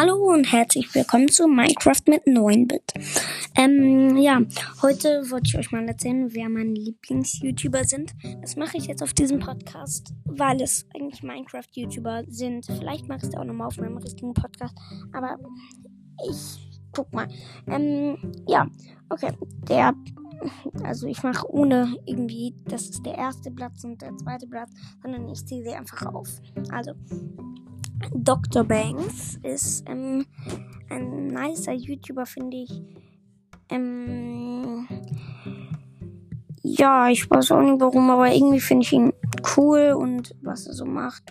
Hallo und herzlich willkommen zu Minecraft mit 9-Bit. Ähm, ja, heute wollte ich euch mal erzählen, wer meine Lieblings-YouTuber sind. Das mache ich jetzt auf diesem Podcast, weil es eigentlich Minecraft-YouTuber sind. Vielleicht mache ich es auch nochmal auf meinem richtigen Podcast, aber ich guck mal. Ähm, ja, okay, der also ich mache ohne irgendwie, das ist der erste Platz und der zweite Platz, sondern ich ziehe sie einfach auf. Also, Dr. Banks ist ähm, ein nicer YouTuber, finde ich. Ähm, ja, ich weiß auch nicht warum, aber irgendwie finde ich ihn cool und was er so macht,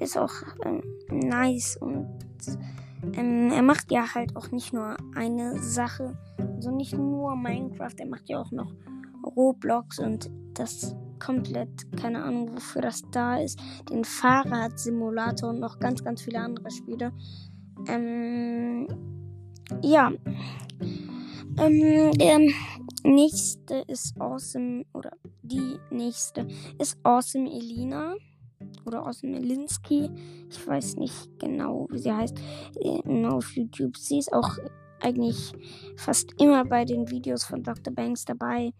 ist auch ähm, nice und ähm, er macht ja halt auch nicht nur eine Sache, also nicht nur Minecraft, er macht ja auch noch Roblox und das komplett, keine Ahnung, wofür das da ist. Den Fahrradsimulator und noch ganz, ganz viele andere Spiele. Ähm, ja. Ähm, der nächste ist Awesome, oder die nächste ist Awesome Elina. Oder Awesome Elinsky. Ich weiß nicht genau, wie sie heißt. Äh, auf YouTube. Sie ist auch eigentlich fast immer bei den Videos von Dr. Banks dabei.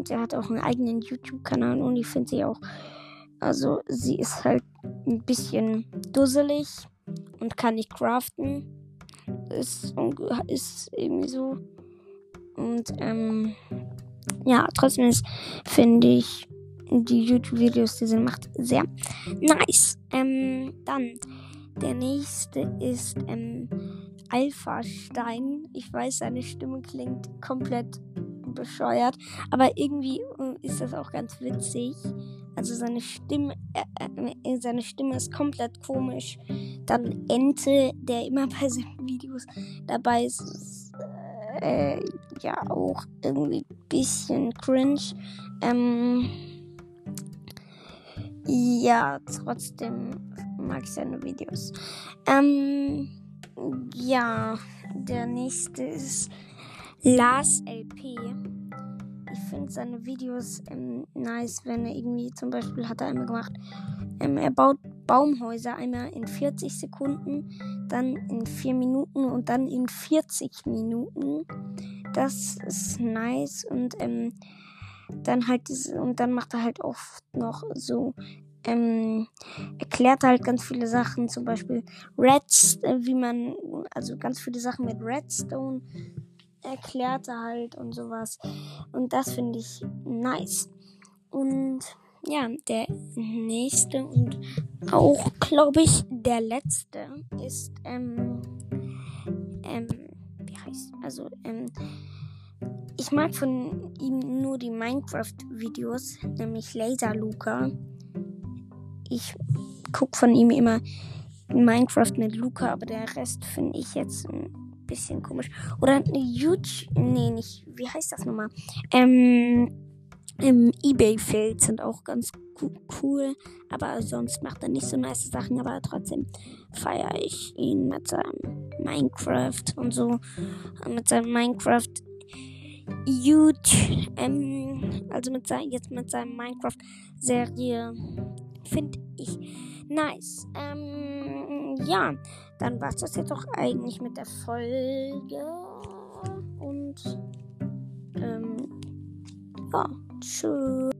Und er hat auch einen eigenen YouTube-Kanal und ich finde sie auch. Also, sie ist halt ein bisschen dusselig und kann nicht craften. Ist, ist irgendwie so. Und, ähm, ja, trotzdem finde ich die YouTube-Videos, die sie macht, sehr nice. Ähm, dann, der nächste ist, ähm, Alpha Stein. Ich weiß, seine Stimme klingt komplett bescheuert, aber irgendwie äh, ist das auch ganz witzig. Also seine Stimme, äh, äh, seine Stimme ist komplett komisch. Dann Ente, der immer bei seinen Videos dabei ist, ist äh, ja auch irgendwie ein bisschen cringe. Ähm, ja, trotzdem mag ich seine Videos. Ähm, ja, der nächste ist Lars LP. Ich finde seine Videos ähm, nice, wenn er irgendwie zum Beispiel hat er einmal gemacht, ähm, er baut Baumhäuser einmal in 40 Sekunden, dann in 4 Minuten und dann in 40 Minuten. Das ist nice und ähm, dann halt diese, und dann macht er halt oft noch so ähm, erklärt halt ganz viele Sachen, zum Beispiel Redstone, wie man, also ganz viele Sachen mit Redstone erklärt er halt und sowas. Und das finde ich nice. Und ja, der nächste und auch, glaube ich, der letzte ist, ähm, ähm, wie heißt, also, ähm, ich mag von ihm nur die Minecraft-Videos, nämlich Laser Luca ich gucke von ihm immer Minecraft mit Luca, aber der Rest finde ich jetzt bisschen komisch. Oder YouTube, nee, nicht, wie heißt das nochmal? Ähm, im Ebay-Feld sind auch ganz cool, aber sonst macht er nicht so nice Sachen, aber trotzdem feiere ich ihn mit seinem Minecraft und so, mit seinem Minecraft YouTube, ähm, also mit sein, jetzt mit seinem Minecraft-Serie finde ich nice. Ähm, ja, dann war es das jetzt doch eigentlich mit der Folge. Und, ähm, ja, tschüss.